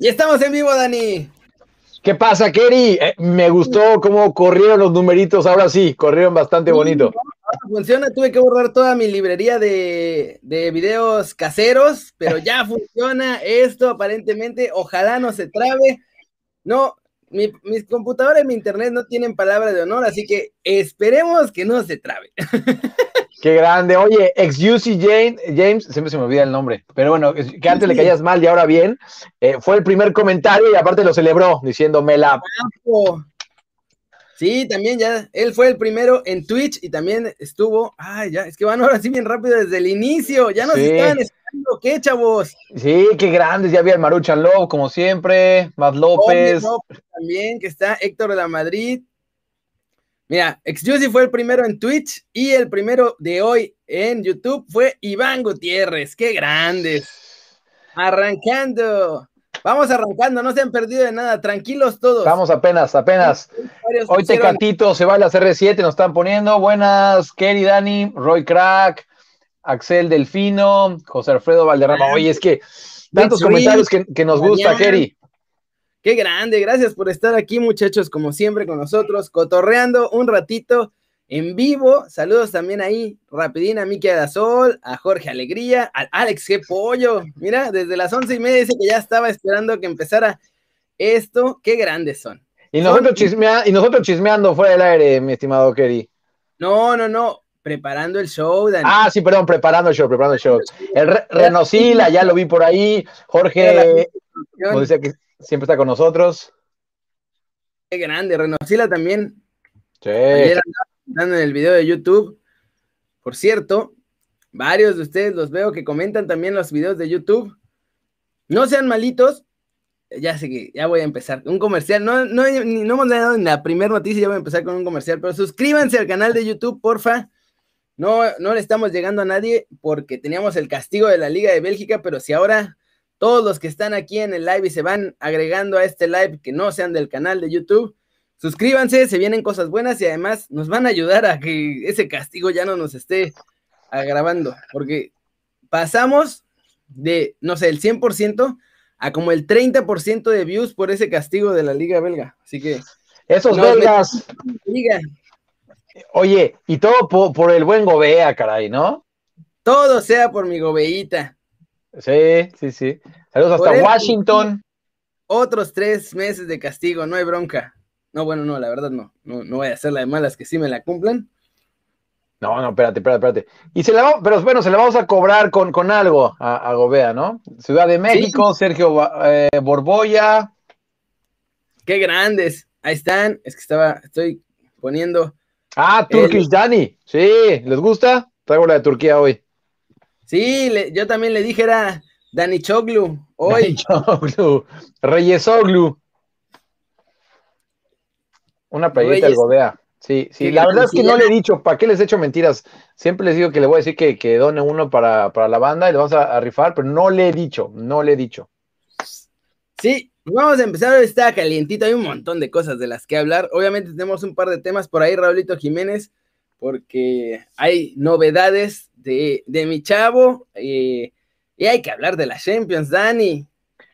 Y estamos en vivo, Dani. ¿Qué pasa, Kerry? Eh, me gustó cómo corrieron los numeritos. Ahora sí, corrieron bastante bonito. funciona. Tuve que borrar toda mi librería de, de videos caseros, pero ya funciona esto aparentemente. Ojalá no se trabe. No, mi, mis computadoras y mi internet no tienen palabra de honor, así que esperemos que no se trabe. Qué grande. Oye, ex UC James, siempre se me olvida el nombre, pero bueno, que antes le caías mal y ahora bien, eh, fue el primer comentario y aparte lo celebró diciendo la. Sí, también ya, él fue el primero en Twitch y también estuvo, ay, ya, es que van ahora sí bien rápido desde el inicio, ya nos estaban esperando, ¿qué, chavos? Sí, qué grandes, ya había el Maruchan Love, como siempre, Matt López. también, que está Héctor de la Madrid, Mira, Exclusive fue el primero en Twitch y el primero de hoy en YouTube fue Iván Gutiérrez. ¡Qué grandes! Arrancando. Vamos arrancando, no se han perdido de nada, tranquilos todos. Vamos apenas, apenas. Hoy Tecatito se va a la CR7, nos están poniendo. Buenas, Kerry, Dani, Roy Crack, Axel Delfino, José Alfredo Valderrama. Oye, es que tantos comentarios que, nos gusta, Kerry. Qué grande, gracias por estar aquí, muchachos, como siempre con nosotros, cotorreando un ratito en vivo. Saludos también ahí, rapidín a Miki Adazol, a Jorge Alegría, al Alex G. Pollo. Mira, desde las once y media dice que ya estaba esperando que empezara esto. Qué grandes son. Y nosotros, y nosotros chismeando fuera del aire, mi estimado Kerry. No, no, no. Preparando el show, Dani. Ah, sí, perdón, preparando el show, preparando el show. El Renosila, ya lo vi por ahí. Jorge, como decía que siempre está con nosotros. Qué grande, Renosila también. Sí. Ayer en el video de YouTube. Por cierto, varios de ustedes los veo que comentan también los videos de YouTube. No sean malitos. Ya sé que ya voy a empezar. Un comercial. No, no, no hemos dado en la primera noticia, ya voy a empezar con un comercial. Pero suscríbanse al canal de YouTube, porfa. No, no le estamos llegando a nadie porque teníamos el castigo de la Liga de Bélgica, pero si ahora todos los que están aquí en el live y se van agregando a este live que no sean del canal de YouTube, suscríbanse, se vienen cosas buenas y además nos van a ayudar a que ese castigo ya no nos esté agravando, porque pasamos de, no sé, el 100% a como el 30% de views por ese castigo de la liga belga. Así que... Esos belgas. Oye, y todo por, por, el buen Gobea, caray, ¿no? Todo sea por mi Gobeita. Sí, sí, sí. Saludos hasta Washington. Otros tres meses de castigo, no hay bronca. No, bueno, no, la verdad no. No, voy a hacer la de malas que sí me la cumplan. No, no, espérate, espérate, espérate. Y se la pero bueno, se la vamos a cobrar con, con algo a, Gobea, ¿no? Ciudad de México, Sergio eh, Borboya. Qué grandes. Ahí están. Es que estaba, estoy poniendo. Ah, Turkish Dani. Sí, ¿les gusta? Traigo la de Turquía hoy. Sí, yo también le dije era Dani Choglu. Hoy. Dani Choglu. Reyesoglu. Una playita del Godea. Sí, sí, la verdad es que no le he dicho, ¿para qué les he hecho mentiras? Siempre les digo que le voy a decir que, que done uno para, la banda y le vamos a, rifar, pero no le he dicho, no le he dicho. Sí, vamos a empezar, está calientito, hay un montón de cosas de las que hablar. Obviamente tenemos un par de temas por ahí, Raulito Jiménez, porque hay novedades de, mi chavo. Eh, y hay que hablar de la Champions, Dani.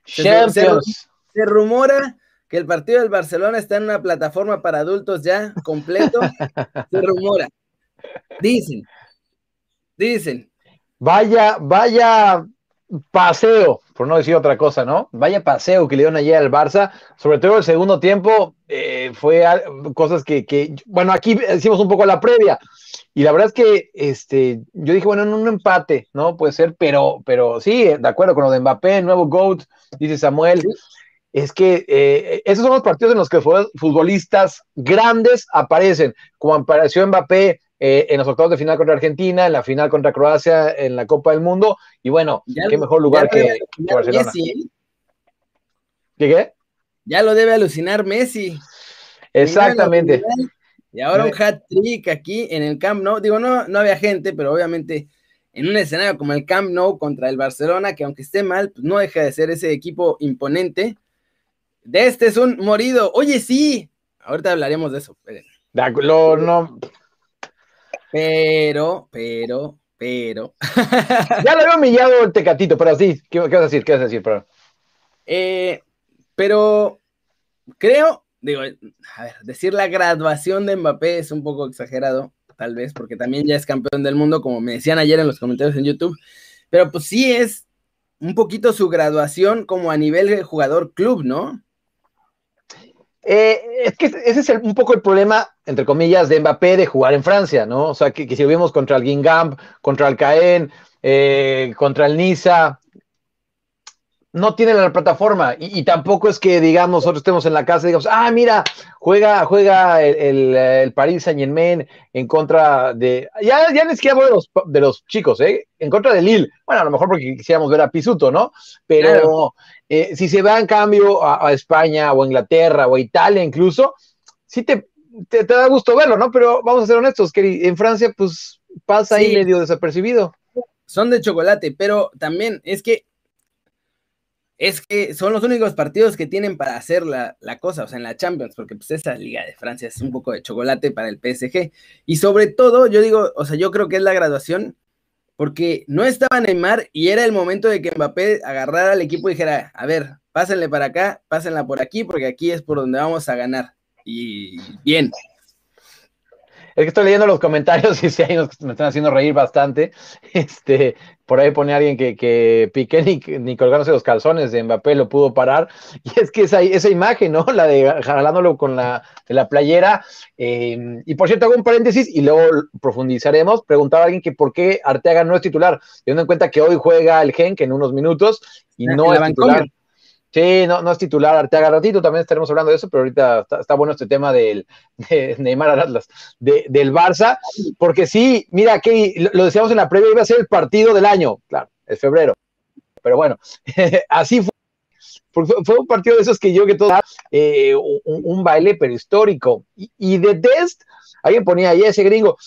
Champions. Se, rumora que el partido del Barcelona está en una plataforma para adultos ya completo. se rumora. Dicen. Dicen. Vaya, vaya paseo, por no decir otra cosa, ¿no? Vaya paseo que le dieron ayer al Barça, sobre todo el segundo tiempo, eh, fue cosas que, que, bueno, aquí hicimos un poco la previa, y la verdad es que este, yo dije, bueno, en un empate, ¿no? Puede ser, pero, pero sí, de acuerdo con lo de Mbappé, nuevo GOAT, dice Samuel. Es que eh, esos son los partidos en los que futbolistas grandes aparecen, como apareció Mbappé eh, en los octavos de final contra Argentina, en la final contra Croacia, en la Copa del Mundo, y bueno, qué mejor lugar que, Barcelona. ¿eh? ¿Qué qué? Ya lo debe alucinar Messi. Exactamente. Y ahora un hat trick aquí en el Camp Nou. Digo, no, no había gente, pero obviamente en un escenario como el Camp Nou contra el Barcelona, que aunque esté mal, pues no deja de ser ese equipo imponente. De este es un morido. Oye, sí. Ahorita hablaremos de eso. Lo, no. Pero, pero, pero. ya lo había humillado el tecatito, pero sí. ¿Qué, vas a decir? ¿Qué vas a decir? Pero... Eh, pero creo, digo, a ver, decir la graduación de Mbappé es un poco exagerado, tal vez, porque también ya es campeón del mundo, como me decían ayer en los comentarios en YouTube, pero pues sí es un poquito su graduación como a nivel de jugador club, ¿no? Eh, es que ese es un poco el problema, entre comillas, de Mbappé de jugar en Francia, ¿no? O sea, que, si vimos contra el Guingamp, contra el Caen, eh, contra el Niza, no tiene la plataforma y, tampoco es que, digamos, nosotros estemos en la casa y digamos, ah, mira, juega, juega el, el, París Saint Germain en contra de, ya, ya ni siquiera de los, de los chicos, ¿eh? En contra de Lille. Bueno, a lo mejor porque quisiéramos ver a Pisuto, ¿no? Pero eh, si se va en cambio a, España o a Inglaterra o a Italia incluso, sí te, te, da gusto verlo, ¿no? Pero vamos a ser honestos, que en Francia, pues pasa ahí medio desapercibido. Son de chocolate, pero también es que es que son los únicos partidos que tienen para hacer la, cosa, o sea, en la Champions, porque pues esa Liga de Francia es un poco de chocolate para el PSG. Y sobre todo, yo digo, o sea, yo creo que es la graduación, porque no estaba Neymar y era el momento de que Mbappé agarrara al equipo y dijera, a ver, pásenle para acá, pásenla por aquí, porque aquí es por donde vamos a ganar. Y bien, es que estoy leyendo los comentarios y sí, ahí nos, me están haciendo reír bastante. Este, por ahí pone alguien que, que Piqué ni, ni colgándose los calzones de Mbappé lo pudo parar. Y es que esa, esa imagen, ¿no? La de jalándolo con la, de la playera. Em, y por cierto, hago un paréntesis y luego profundizaremos. Preguntaba alguien que por qué Arteaga no es titular, teniendo en cuenta que hoy juega el Gen, que en unos minutos, y no es titular. Sí, no, no es titular Arteaga ratito, también estaremos hablando de eso, pero ahorita está, bueno este tema del, de Neymar Atlas, del Barça, porque sí, mira, que lo decíamos en la previa, iba a ser el partido del año, claro, es febrero, pero bueno, así fue. Fue un partido de esos que yo que todo, eh, un, baile pero histórico. Y, y de Test, alguien ponía ahí ese gringo,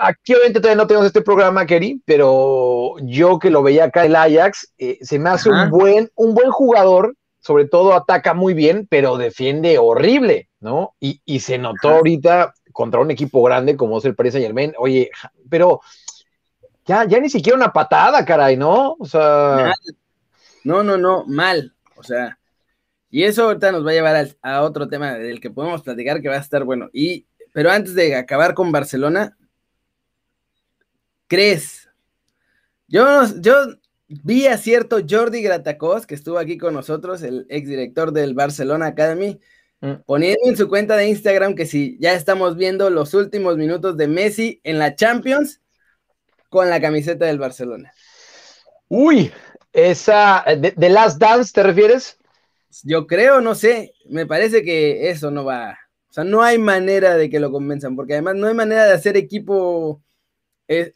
aquí obviamente todavía no tenemos este programa, Kerry, pero yo que lo veía acá el Ajax, eh, se me hace un buen, un buen jugador, sobre todo ataca muy bien, pero defiende horrible, ¿no? Y, se notó ahorita contra un equipo grande como es el Paris Saint Germain, oye, pero ya, ya ni siquiera una patada, caray, ¿no? O sea... No, no, no, mal, o sea, y eso ahorita nos va a llevar a, otro tema del que podemos platicar que va a estar bueno. Y, pero antes de acabar con Barcelona, crees? Yo, yo vi a cierto Jordi Gratacos, que estuvo aquí con nosotros, el exdirector del Barcelona Academy, mm. poniendo en su cuenta de Instagram que si ya estamos viendo los últimos minutos de Messi en la Champions con la camiseta del Barcelona. Uy, esa, de, Last Dance, ¿te refieres? Yo creo, no sé, me parece que eso no va, o sea, no hay manera de que lo convenzan, porque además no hay manera de hacer equipo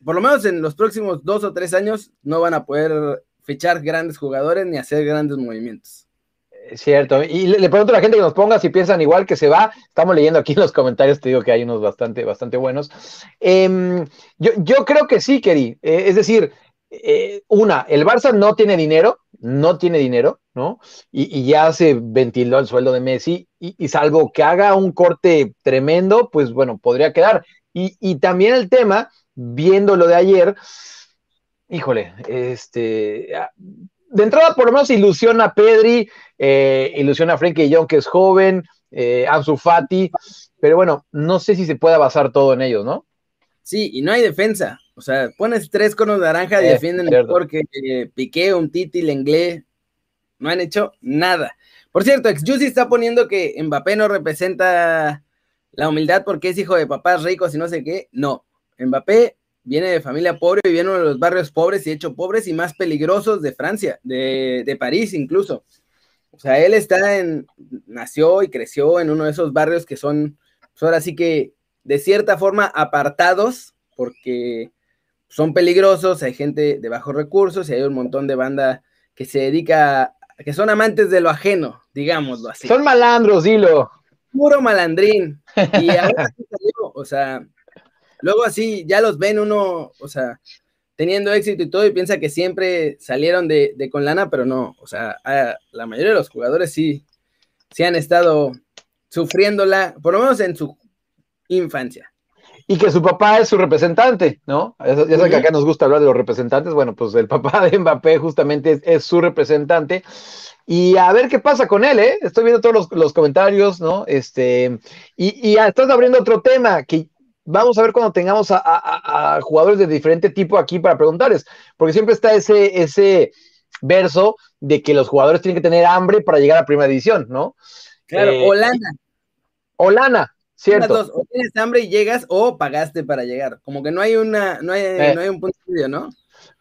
por lo menos en los próximos dos o tres años no van a poder fichar grandes jugadores ni hacer grandes movimientos. Cierto, y le, pregunto a la gente que nos ponga si piensan igual que se va. Estamos leyendo aquí en los comentarios, te digo que hay unos bastante, bastante buenos. Em, yo, creo que sí, Keri. Eh, es decir, eh, una, el Barça no tiene dinero, no tiene dinero, ¿no? Y, ya se ventiló el sueldo de Messi, y, salvo que haga un corte tremendo, pues bueno, podría quedar. Y, y también el tema viendo lo de ayer, híjole, este, de entrada por lo menos ilusiona a Pedri, eh, ilusiona a Frenkie Young que es joven, eh, Ansu Fati, pero bueno, no sé si se pueda basar todo en ellos, ¿no? Sí, y no hay defensa. O sea, pones tres conos de naranja y eh, defienden mejor que Piqué, un Titi, Lenglet. No han hecho nada. Por cierto, Exjuicy está poniendo que Mbappé no representa la humildad porque es hijo de papás ricos y no sé qué. No, Mbappé viene de familia pobre, vive en uno de los barrios pobres y hecho pobres y más peligrosos de Francia, de, París incluso. O sea, él está en, nació y creció en uno de esos barrios que son, pues ahora sí que de cierta forma apartados, porque son peligrosos, hay gente de bajos recursos y hay un montón de banda que se dedica, que son amantes de lo ajeno, digámoslo así. Son malandros, dilo. Puro malandrín. Y ahora salió, o sea, Luego así ya los ven uno, o sea, teniendo éxito y todo y piensa que siempre salieron de, con lana, pero no, o sea, la mayoría de los jugadores sí, sí han estado sufriéndola, por lo menos en su infancia. y que su papá es su representante, ¿no? Ya saben que acá nos gusta hablar de los representantes, bueno, pues el papá de Mbappé justamente es, su representante. Y a ver qué pasa con él, ¿eh? Estoy viendo todos los, comentarios, ¿no? Este, y, y estás abriendo otro tema que vamos a ver cuando tengamos a, jugadores de diferente tipo aquí para preguntarles, porque siempre está ese, ese verso de que los jugadores tienen que tener hambre para llegar a primera división, ¿no? Claro, eh, o lana. O lana, cierto. o tienes hambre y llegas o pagaste para llegar. Como que no hay una, no hay, eh. no hay un punto medio, ¿no?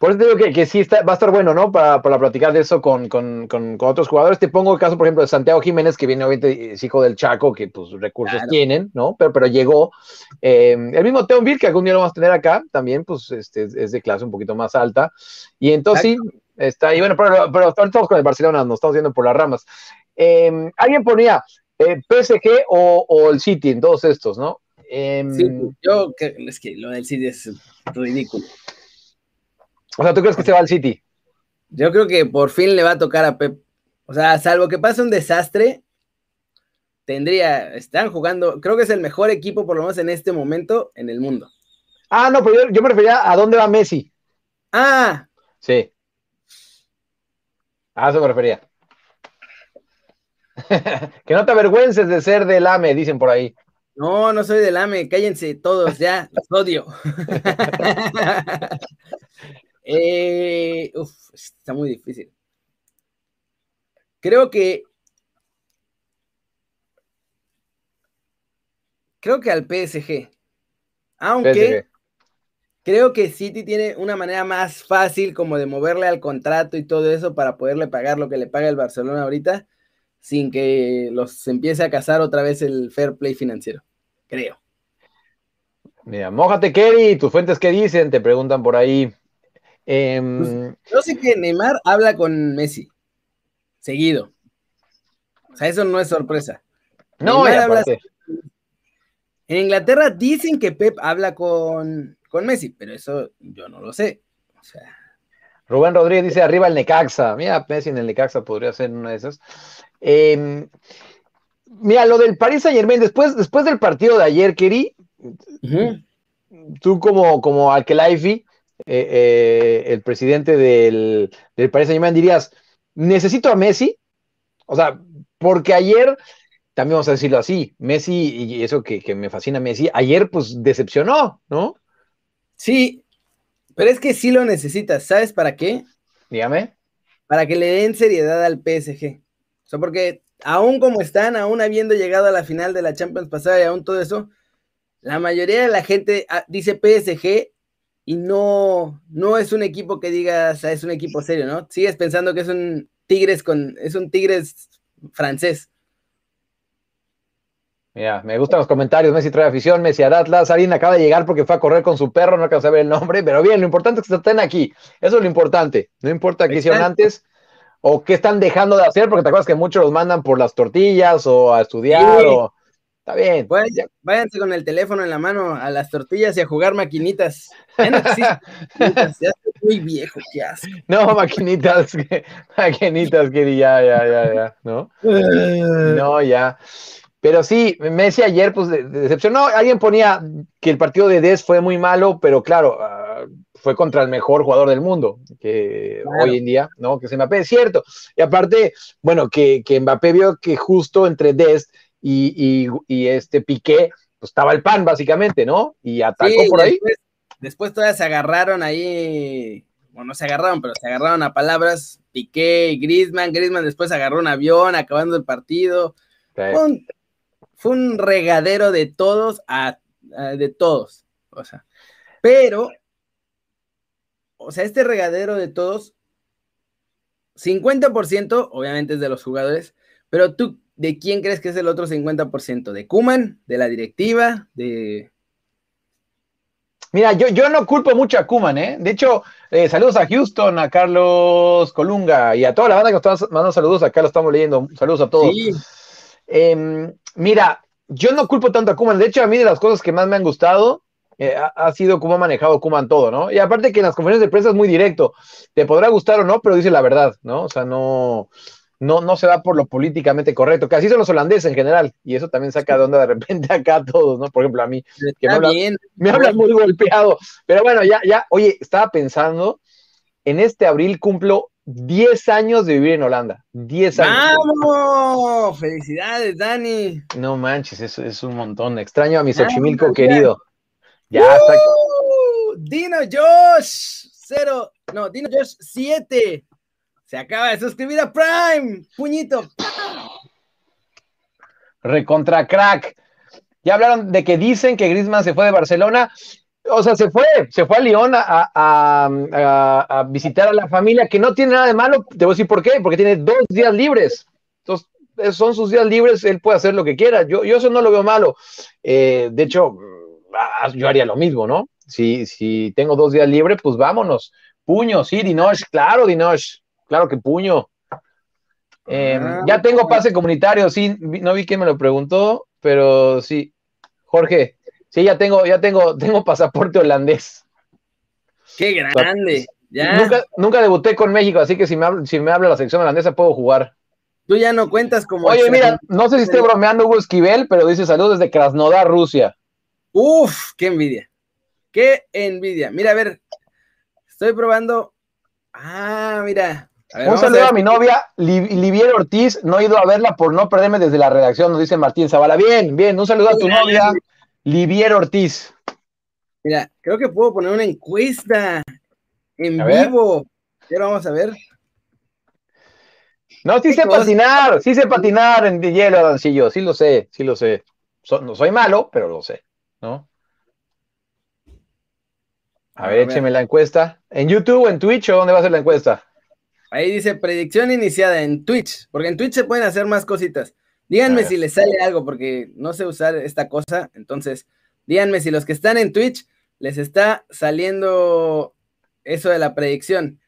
Por eso te digo que, que sí está, va a estar bueno, ¿no? Para, para platicar de eso con, con, con, otros jugadores. Te pongo el caso, por ejemplo, de Santiago Jiménez, que viene obviamente, es hijo del Chaco, que pues recursos tienen, ¿no? Pero, pero llegó. Eh, el mismo Teo que algún día lo vamos a tener acá, también, pues este, es de clase un poquito más alta. Y entonces sí, está ahí. Bueno, pero, pero estamos con el Barcelona, nos estamos viendo por las ramas. Em, alguien ponía eh, PSG o, o, el City en todos estos, ¿no? Em, sí, yo es que lo del City es ridículo. O sea, ¿tú crees que se va al City? Yo creo que por fin le va a tocar a Pep. O sea, salvo que pase un desastre, tendría, están jugando, creo que es el mejor equipo, por lo menos en este momento, en el mundo. Ah, no, pero yo, me refería a dónde va Messi. Ah. Sí. A eso me refería. que no te avergüences de ser del AME, dicen por ahí. No, no soy del AME, cállense todos ya, los odio. Eh, está muy difícil. Creo que. Creo que al PSG. Aunque. Creo que City tiene una manera más fácil como de moverle al contrato y todo eso para poderle pagar lo que le paga el Barcelona ahorita, sin que los empiece a cazar otra vez el fair play financiero. Creo. Mira, mójate, Kerry, tus fuentes qué dicen, te preguntan por ahí. Em, yo sé que Neymar habla con Messi, seguido. O sea, eso no es sorpresa. No, En Inglaterra dicen que Pep habla con, con Messi, pero eso yo no lo sé. Rubén Rodríguez dice arriba el Necaxa. Mira, Messi en el Necaxa podría ser una de esas. Em, mira, lo del Paris Saint Germain, después, después del partido de ayer, Keri, tú como, como Alkelaifi, eh, eh, el presidente del, del Paris Saint Germain, dirías, necesito a Messi, o sea, porque ayer, también vamos a decirlo así, Messi, y eso que, me fascina Messi, ayer pues decepcionó, ¿no? Sí, pero es que sí lo necesitas, ¿sabes para qué? Dígame. Para que le den seriedad al PSG. O sea, porque aún como están, aún habiendo llegado a la final de la Champions pasada y aún todo eso, la mayoría de la gente ah, dice PSG y no, no es un equipo que digas, es un equipo serio, ¿no? Sigues pensando que es un Tigres con, es un Tigres francés. Mira, me gustan los comentarios, Messi trae afición, Messi a Atlas, Arín acaba de llegar porque fue a correr con su perro, no alcanza a ver el nombre, pero bien, lo importante es que estén aquí, eso es lo importante, no importa qué hicieron antes o qué están dejando de hacer, porque te acuerdas que muchos los mandan por las tortillas o a estudiar o Está bien. váyanse con el teléfono en la mano a las tortillas y a jugar maquinitas. Ya no existe. muy viejo, qué asco. No, maquinitas, maquinitas, que ya, ya, ya, ya, ¿no? no, ya. Pero sí, Messi ayer, pues, decepcionó. Alguien ponía que el partido de Des fue muy malo, pero claro, ah, fue contra el mejor jugador del mundo, que hoy en día, ¿no? Que es Mbappé, es cierto. Y aparte, bueno, que, que Mbappé vio que justo entre Des y, este Piqué, pues estaba el pan básicamente, ¿no? Y atacó por ahí. Después todavía se agarraron ahí, bueno, no se agarraron, pero se agarraron a palabras Piqué y Griezmann. Griezmann después agarró un avión acabando el partido. Fue, un, regadero de todos a, de todos. O sea, pero, o sea, este regadero de todos, 50% obviamente es de los jugadores, pero tú ¿de quién crees que es el otro 50%? ¿De Kuman? ¿De la directiva? ¿De.? Mira, yo, yo no culpo mucho a Kuman, ¿eh? De hecho, eh, saludos a Houston, a Carlos Colunga y a toda la banda que nos está mandando saludos. Acá lo estamos leyendo. Saludos a todos. Em, mira, yo no culpo tanto a Kuman. De hecho, a mí de las cosas que más me han gustado eh, ha, sido cómo ha manejado Kuman todo, ¿no? Y aparte que en las conferencias de prensa es muy directo. Te podrá gustar o no, pero dice la verdad, ¿no? O sea, no no, no se va por lo políticamente correcto, que así son los holandeses en general, y eso también saca de onda de repente acá a todos, ¿no? Por ejemplo, a mí, que me, hablan, me hablan muy golpeado, pero bueno, ya, ya, oye, estaba pensando, en este abril cumplo 10 años de vivir en Holanda. 10 años. ¡Vamos! ¡Felicidades, Dani! No manches, eso es un montón. Extraño a mi Xochimilco querido. Ya está. Dino Josh, cero, no, Dino Josh 7. Se acaba de suscribir a Prime. Puñito. Recontra crack. Ya hablaron de que dicen que Griezmann se fue de Barcelona. O sea, se fue, se fue a Lyon a, visitar a la familia, que no tiene nada de malo. Te voy a decir por qué, porque tiene dos días libres. Entonces, son sus días libres, él puede hacer lo que quiera. Yo, yo eso no lo veo malo. Eh, de hecho, ah, yo haría lo mismo, ¿no? Si, si tengo dos días libres, pues vámonos. Puño, sí, Dinosh, claro, Dinosh, claro que puño. Em, ah, ya tengo pase comunitario, sí, no vi quién me lo preguntó, pero sí. Jorge, Sí, ya tengo, ya tengo, tengo pasaporte holandés. Qué grande. Nunca, debuté con México, así que si me, habla, si me habla la sección holandesa puedo jugar. Tú ya no cuentas como. Oye, mira, no sé si estoy bromeando Hugo Esquivel, pero dice saludos desde Krasnodar, Rusia. Uf, qué envidia. Qué envidia. Mira, a ver, estoy probando. Ah, mira. Un saludo a, mi novia, Livier Ortiz. No he ido a verla por no perderme desde la redacción, nos dice Martín Zavala. Bien, bien, un saludo a tu novia. Livier Ortiz. Mira, creo que puedo poner una encuesta en vivo. Pero vamos a ver. No, sí sé patinar, sí sé patinar en hielo, Dancillo, sí lo sé, sí lo sé. no soy malo, pero lo sé, ¿no? A, ver, écheme la encuesta. ¿En YouTube o en Twitch o dónde va a ser la encuesta? Ahí dice predicción iniciada en Twitch, porque en Twitch se pueden hacer más cositas. Díganme si les sale algo, porque no sé usar esta cosa. Entonces, díganme si los que están en Twitch les está saliendo eso de la predicción.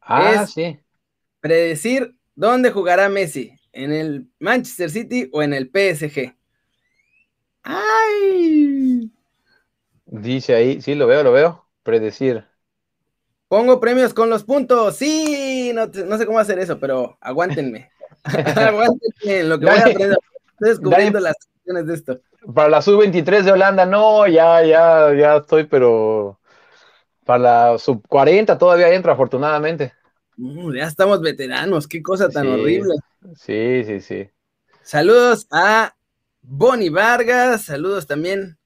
Ah, sí. Predecir dónde jugará Messi, en el Manchester City o en el PSG. ¡Ay! Dice ahí, sí, lo veo, lo veo. Predecir. Pongo premios con los puntos. Sí, no, no sé cómo hacer eso, pero aguántenme. Aguántenme lo que voy a aprender. Estoy descubriendo las opciones de esto. Para la sub-23 de Holanda, no, ya, ya, ya estoy, pero para la sub-40 todavía entra, afortunadamente. Uh, ya estamos veteranos, qué cosa tan horrible. Sí, sí, sí. Saludos a Bonnie Vargas, saludos también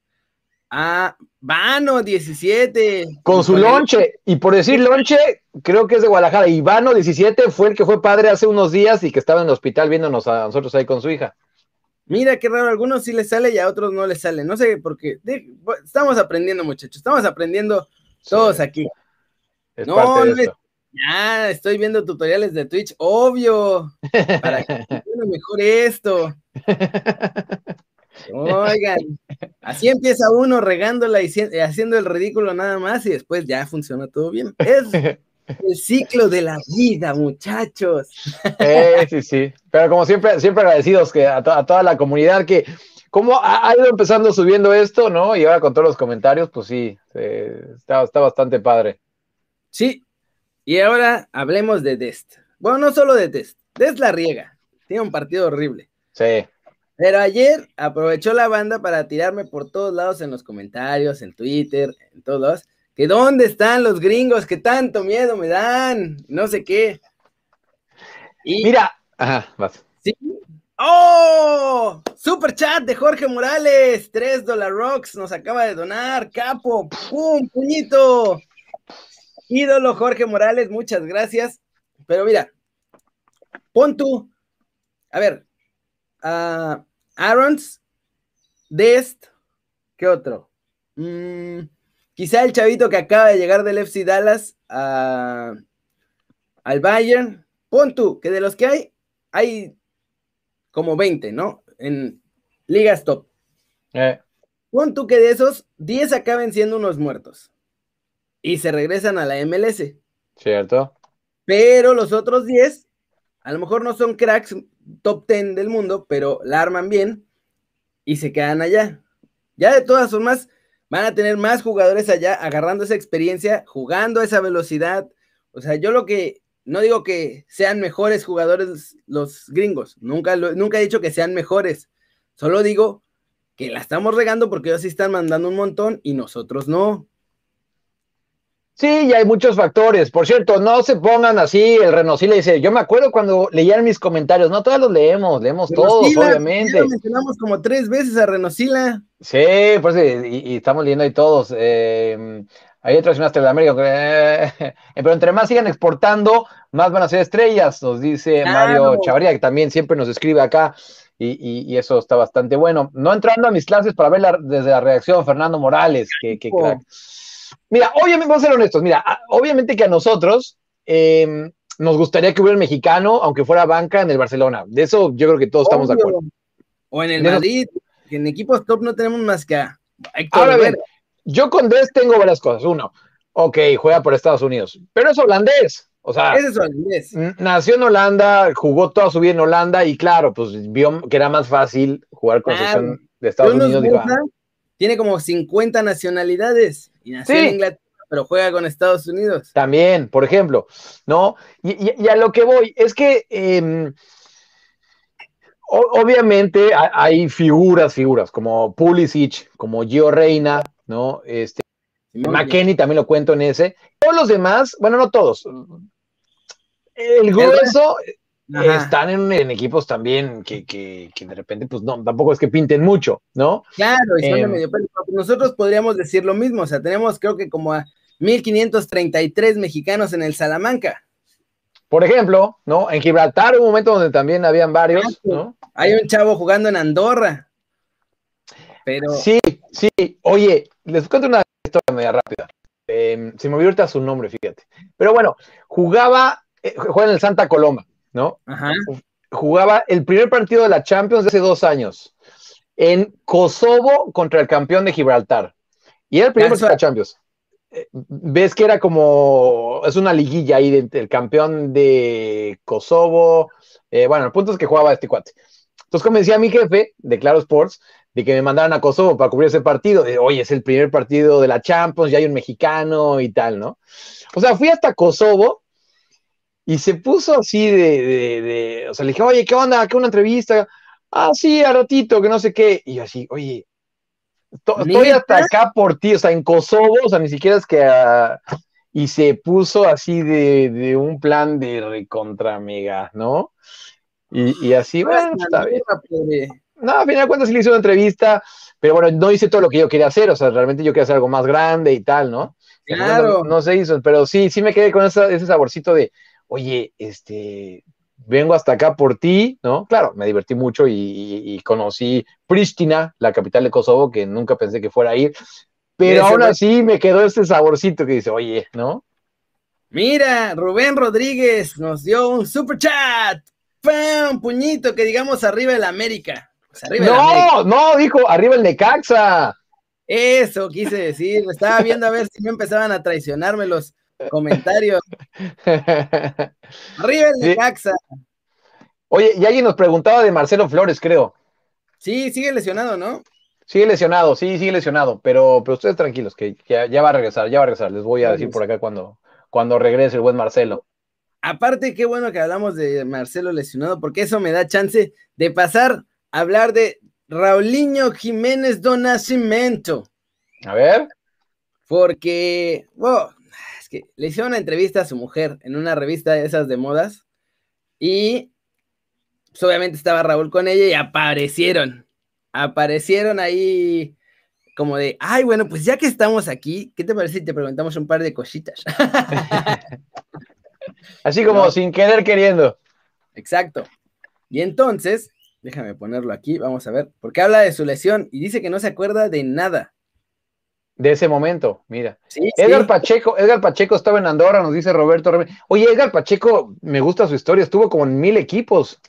a Vano 17. Con su lonche. Y por decir lonche, creo que es de Guadalajara. Y Vano 17 fue el que fue padre hace unos días y que estaba en el hospital viéndonos a nosotros ahí con su hija. Mira qué raro, a algunos sí les sale y a otros no les sale. No sé por qué. estamos aprendiendo, muchachos. Estamos aprendiendo todos aquí. no, ya estoy viendo tutoriales de Twitch, obvio. Para que mejor esto. Oigan, así empieza uno regándola y haciendo el ridículo nada más y después ya funciona todo bien. Es el ciclo de la vida, muchachos. sí, sí. Pero como siempre, siempre agradecidos que a, toda la comunidad que como ha, ido empezando subiendo esto, ¿no? Y ahora con todos los comentarios, pues sí, está, está bastante padre. Sí. Y ahora hablemos de Dest. Bueno, no solo de Dest. Dest la riega. Tiene un partido horrible. Sí. Pero ayer aprovechó la banda para tirarme por todos lados en los comentarios, en Twitter, en todos, que dónde están los gringos que tanto miedo me dan, no sé qué. Y, Mira, ajá, vas. ¿Sí? ¡Oh! Super chat de Jorge Morales, 3 dólar rocks, nos acaba de donar, capo, ¡pum! puñito. Ídolo Jorge Morales, muchas gracias. Pero mira, pon tú, a ver, uh, Arons, Dest, ¿qué otro? Mm, quizá el chavito que acaba de llegar del FC Dallas al Bayern. Pon tú, que de los que hay, hay como 20, ¿no? En ligas top. Eh. Pon tú que de esos, 10 acaben siendo unos muertos. Y se regresan a la MLS. Cierto. Pero los otros 10, a lo mejor no son cracks top 10 del mundo, pero la arman bien y se quedan allá. Ya de todas formas, van a tener más jugadores allá agarrando esa experiencia, jugando a esa velocidad. O sea, yo lo que no digo que sean mejores jugadores los gringos, nunca, nunca he dicho que sean mejores, solo digo que la estamos regando porque ellos sí están mandando un montón y nosotros no. Sí, y hay muchos factores. Por cierto, no se pongan así, el Renosila dice, yo me acuerdo cuando leían mis comentarios, no todos los leemos, leemos todos, obviamente. Lo mencionamos como tres veces a Renosila. Sí, pues y, estamos leyendo ahí todos. Eh, ahí traicionaste de América. Eh, pero entre más sigan exportando, más van a ser estrellas, nos dice Mario Chavaría, que también siempre nos escribe acá. Y, eso está bastante bueno. No entrando a mis clases para ver desde la reacción, Fernando Morales, que, que crack. Mira, obviamente, vamos a ser honestos, mira, obviamente que a nosotros em, nos gustaría que hubiera un mexicano, aunque fuera banca, en el Barcelona. De eso yo creo que todos estamos de acuerdo. O en el Madrid, que en equipos top no tenemos más que a Ahora bien, yo con Des tengo varias cosas. Uno, ok, juega por Estados Unidos, pero es holandés. O sea, es holandés. nació en Holanda, jugó toda su vida en Holanda y claro, pues vio que era más fácil jugar con selección de Estados Unidos. Ah". tiene como 50 nacionalidades y nació en Inglaterra, pero juega con Estados Unidos. También, por ejemplo, ¿no? Y, a lo que voy es que em, obviamente hay figuras, figuras, como Pulisic, como Gio Reina, ¿no? Este, McKenny también lo cuento en ese. Todos los demás, bueno, no todos. El grueso están en, equipos también que, que, de repente, pues no, tampoco es que pinten mucho, ¿no? Claro, y son de em, medio pelo. Nosotros podríamos decir lo mismo, o sea, tenemos creo que como a 1533 mexicanos en el Salamanca. Por ejemplo, ¿no? En Gibraltar, un momento donde también habían varios, ¿no? Hay un chavo jugando en Andorra. Pero... Sí, sí. Oye, les cuento una historia media rápida. Eh, se me olvidó ahorita su nombre, fíjate. Pero bueno, jugaba, eh, juega en el Santa Coloma. ¿No? Jugaba el primer partido de la Champions de hace dos años en Kosovo contra el campeón de Gibraltar. Y era el primer partido de la Champions. Eh, ves que era como, es una liguilla ahí del campeón de Kosovo. Eh, bueno, el punto es que jugaba este cuate. Entonces convencí a mi jefe de Claro Sports de que me mandaran a Kosovo para cubrir ese partido. De, Oye, es el primer partido de la Champions, ya hay un mexicano y tal, ¿no? O sea, fui hasta Kosovo y se puso así de, o sea, le dije, oye, ¿qué onda? ¿Qué una entrevista? Ah, sí, a ratito, que no sé qué. Y yo así, oye, estoy hasta acá por ti, o sea, en Kosovo, o sea, ni siquiera es que... Ah, y se puso así de, un plan de recontra mega, ¿no? Y, así, bueno, está bien. No, a final de cuentas sí le hice una entrevista, pero bueno, no hice todo lo que yo quería hacer, o sea, realmente yo quería hacer algo más grande y tal, ¿no? Claro. No, se hizo, pero sí, sí me quedé con ese saborcito de, oye, este, vengo hasta acá por ti, ¿no? Claro, me divertí mucho y, conocí Pristina, la capital de Kosovo, que nunca pensé que fuera a ir, pero aún así me quedó este saborcito que dice, oye, ¿no? Mira, Rubén Rodríguez nos dio un super chat, un puñito que digamos arriba el América. Pues no, no, dijo arriba el Necaxa. Eso quise decir, estaba viendo a ver si no empezaban a traicionarme los comentarios. Arriba el Necaxa. Oye, y alguien nos preguntaba de Marcelo Flores, creo. Sí, sigue lesionado, ¿no? Sigue lesionado, sí, sigue lesionado, pero, pero ustedes tranquilos, que ya, va a regresar, ya va a regresar. Les voy a decir por acá cuando, cuando regrese el buen Marcelo. Aparte, qué bueno que hablamos de Marcelo lesionado, porque eso me da chance de pasar a hablar de Raulinho Jiménez do Nascimento. A ver. Porque, bueno, le hicieron una entrevista a su mujer en una revista de esas de modas y pues, obviamente estaba Raúl con ella y aparecieron, aparecieron ahí como de, ay, bueno, pues ya que estamos aquí, ¿qué te parece si te preguntamos un par de cositas? Así como sin querer queriendo. Exacto. Y entonces, déjame ponerlo aquí, vamos a ver, porque habla de su lesión y dice que no se acuerda de nada de ese momento, mira. Edgar Pacheco, Edgar Pacheco estaba en Andorra, nos dice Roberto. Oye, Edgar Pacheco, me gusta su historia, estuvo como en mil equipos.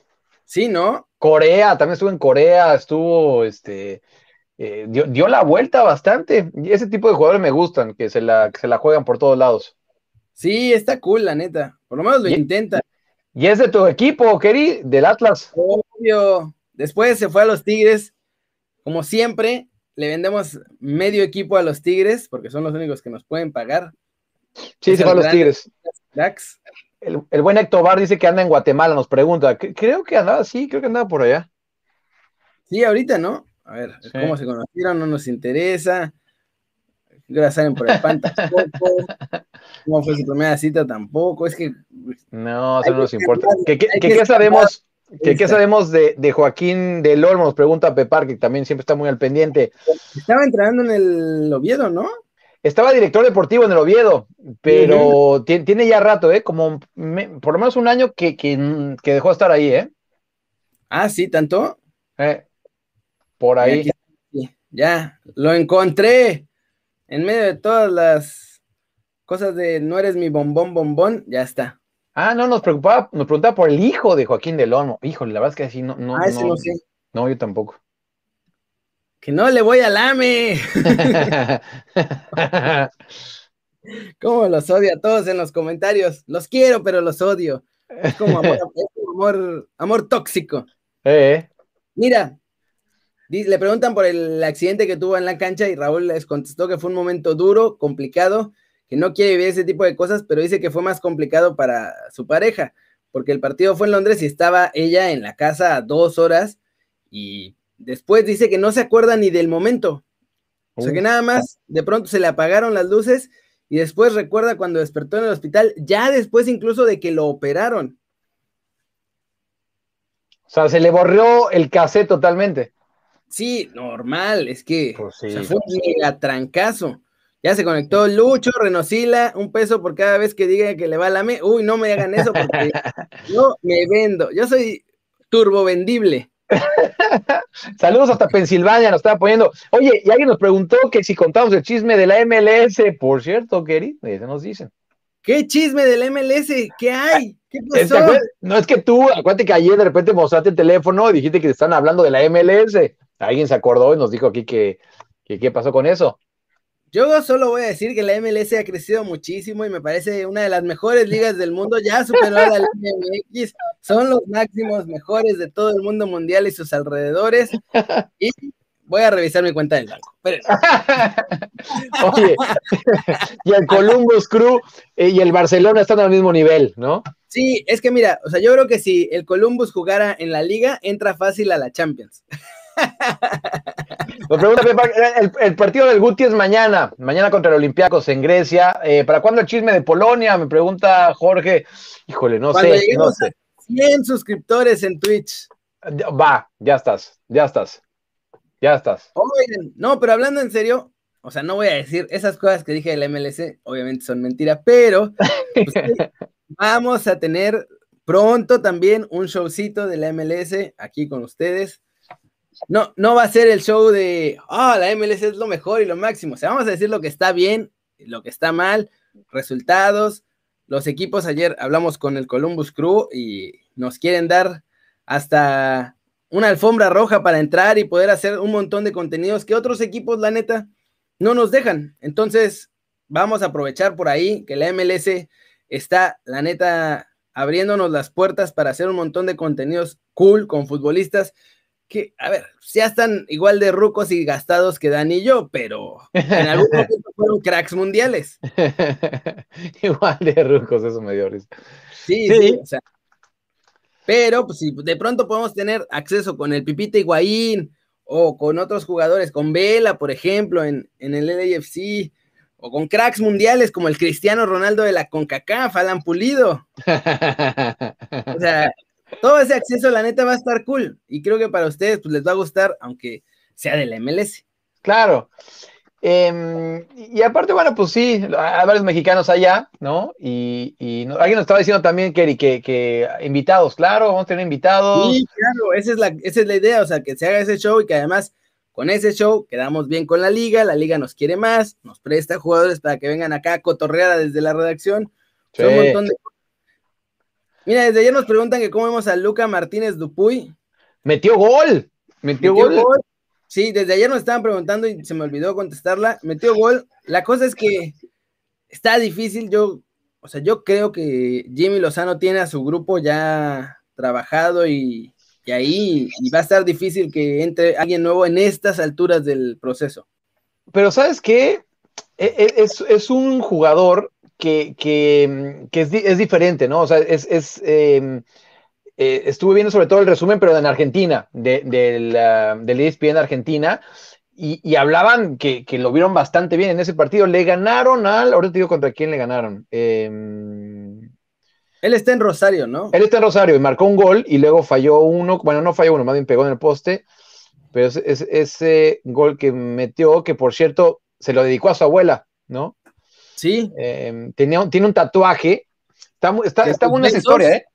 Sí, ¿no? Corea, también estuvo en Corea, estuvo, este, eh, dio, la vuelta bastante. Y ese tipo de jugadores me gustan, que se la, que se la juegan por todos lados. Sí, está cool, la neta. Por lo menos lo intenta. Y es de tu equipo, Keri, del Atlas. Obvio. Después se fue a los Tigres, como siempre, le vendemos medio equipo a los Tigres, porque son los únicos que nos pueden pagar. Sí, se van los Tigres. el, buen Héctor Bar dice que anda en Guatemala, nos pregunta. Creo que andaba, sí, creo que andaba por allá. Sí, ahorita, ¿no? A ver, cómo se conocieron, no nos interesa. Ahora salen por el pan tampoco. ¿Cómo fue su primera cita tampoco? Es que. No, eso no nos importa. ¿Qué, qué, sabemos? ¿Qué, sabemos de, de, Joaquín del Olmo? Nos pregunta Pepar, que también siempre está muy al pendiente. Estaba entrenando en el Oviedo, ¿no? Estaba director deportivo en el Oviedo, pero tiene, ya rato, ¿eh? Como por lo menos un año que, dejó de estar ahí, ¿eh? Ah, sí, tanto. Eh, por ahí. ya, lo encontré en medio de todas las cosas de no eres mi bombón, bombón, ya está. Ah, no, nos preocupaba, nos preguntaba por el hijo de Joaquín del Olmo. Híjole, la verdad es que así no, no, ah, no, no, sé. no, yo tampoco. Que no le voy al AME. ¿Cómo los odio a todos en los comentarios? Los quiero, pero los odio. Es como amor, amor, tóxico. Eh. Mira, le preguntan por el accidente que tuvo en la cancha y Raúl les contestó que fue un momento duro, complicado, que no quiere vivir ese tipo de cosas, pero dice que fue más complicado para su pareja, porque el partido fue en Londres y estaba ella en la casa dos horas y Después dice que no se acuerda ni del momento. O sea que nada más de pronto se le apagaron las luces y después recuerda cuando despertó en el hospital, ya después incluso de que lo operaron. O sea, se le borrió el cassette totalmente. Sí, normal, es que pues fue un mega trancazo. Ya se conectó Lucho, Renosila, un peso por cada vez que diga que le va la me. Uy, no me hagan eso porque yo me vendo. Yo soy turbo vendible. Saludos hasta Pensilvania, nos estaba poniendo. Oye, y alguien nos preguntó que si contamos el chisme de la MLS, por cierto, Kerry, eso nos dicen. ¿Qué chisme de la MLS? ¿Qué hay? ¿Qué pasó? no es que tú, acuérdate que ayer de repente mostraste el teléfono y dijiste que te están hablando de la MLS. Alguien se acordó y nos dijo aquí que, que qué pasó con eso. Yo solo voy a decir que la MLS ha crecido muchísimo y me parece una de las mejores ligas del mundo. Ya superó a la Liga MX. Son los máximos mejores de todo el mundo mundial y sus alrededores. Y voy a revisar mi cuenta del banco. Oye, y el Columbus Crew eh, y el Barcelona están al mismo nivel, ¿no? Sí, es que mira, o sea, yo creo que si el Columbus jugara en la liga, entra fácil a la Champions. Pregunta el, partido del Guti es mañana, mañana contra el Olympiacos en Grecia. Eh, ¿Para cuándo el chisme de Polonia? Me pregunta Jorge. Híjole, no sé. No sé. 100 suscriptores en Twitch. Va, ya estás, ya estás. Ya estás. no, pero hablando en serio, o sea, no voy a decir esas cosas que dije del MLC, obviamente son mentiras, pero pues, vamos a tener pronto también un showcito de la MLS aquí con ustedes no, no va a ser el show de, ah, la MLS es lo mejor y lo máximo. O vamos a decir lo que está bien, lo que está mal, resultados. Los equipos, ayer hablamos con el Columbus Crew y nos quieren dar hasta una alfombra roja para entrar y poder hacer un montón de contenidos que otros equipos, la neta, no nos dejan. Entonces, vamos a aprovechar por ahí que la MLS está, la neta, abriéndonos las puertas para hacer un montón de contenidos cool con futbolistas que, a ver, ya están igual de rucos y gastados que Dani y yo, pero en algún momento fueron cracks mundiales. igual de rucos, eso me dio risa. Sí, sí, o sea. Pero, pues, si de pronto podemos tener acceso con el Pipita Higuaín o con otros jugadores, con Vela, por ejemplo, en, en el LAFC, o con cracks mundiales como el Cristiano Ronaldo de la CONCACAF, Alan Pulido. o sea, todo ese acceso, la neta, va a estar cool. Y creo que para ustedes, pues les va a gustar, aunque sea de la MLS. Claro. Em, y aparte, bueno, pues sí, hay varios mexicanos allá, ¿no? Y, alguien nos estaba diciendo también, Kerry, que, que, invitados, claro, vamos a tener invitados. Sí, claro, esa es, la, esa es la idea, o sea, que se haga ese show y que además con ese show quedamos bien con la liga, la liga nos quiere más, nos presta jugadores para que vengan acá a cotorrear desde la redacción. un montón de Mira, desde ayer nos preguntan que cómo vemos a Luca Martínez Dupuy. Metió gol. Metió, gol? Sí, desde ayer nos estaban preguntando y se me olvidó contestarla. Metió gol. La cosa es que está difícil. Yo, o sea, yo creo que Jimmy Lozano tiene a su grupo ya trabajado y, ahí va a estar difícil que entre alguien nuevo en estas alturas del proceso. Pero ¿sabes qué? E, e, es, es un jugador que, que, es, es, diferente, ¿no? O sea, es, es em, eh, estuve viendo sobre todo el resumen, pero en Argentina, de, del, uh, del ESPN Argentina, y, y hablaban que, que, lo vieron bastante bien en ese partido. Le ganaron al, ahora te digo contra quién le ganaron. Eh, él está en Rosario, ¿no? Él está en Rosario y marcó un gol y luego falló uno, bueno, no falló uno, más bien pegó en el poste, pero es, es, ese gol que metió, que por cierto se lo dedicó a su abuela, ¿no? Sí. Eh, tenía, tiene un tatuaje. Está, está, está buena esa historia, ¿eh?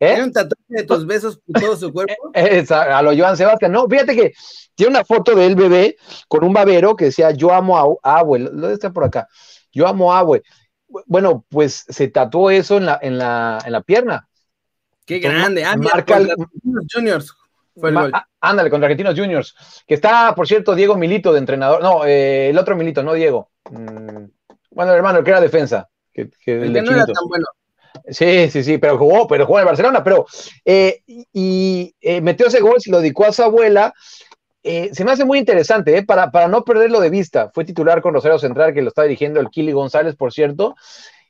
¿Eh? ¿Tiene un tatuaje de tus besos por todo su cuerpo? a, lo Joan Sebastián. No, fíjate que tiene una foto del bebé con un babero que decía yo amo a Abue. Lo está por acá. Yo amo a Abue. Bueno, pues se tatuó eso en la, en la, en la pierna. Qué grande. Ah, marca Argentinos Juniors. Fue el gol. Ándale, contra Argentinos Juniors. Que está, por cierto, Diego Milito de entrenador. No, eh, el otro Milito, no Diego. Mm, bueno, hermano, el que era defensa. Que, el, que no era tan bueno. Sí, sí, sí, pero jugó, pero jugó en Barcelona, pero eh, y eh, metió ese gol, se lo dedicó a su abuela. Eh, se me hace muy interesante, para, para no perderlo de vista. Fue titular con Rosario Central, que lo está dirigiendo el Kili González, por cierto.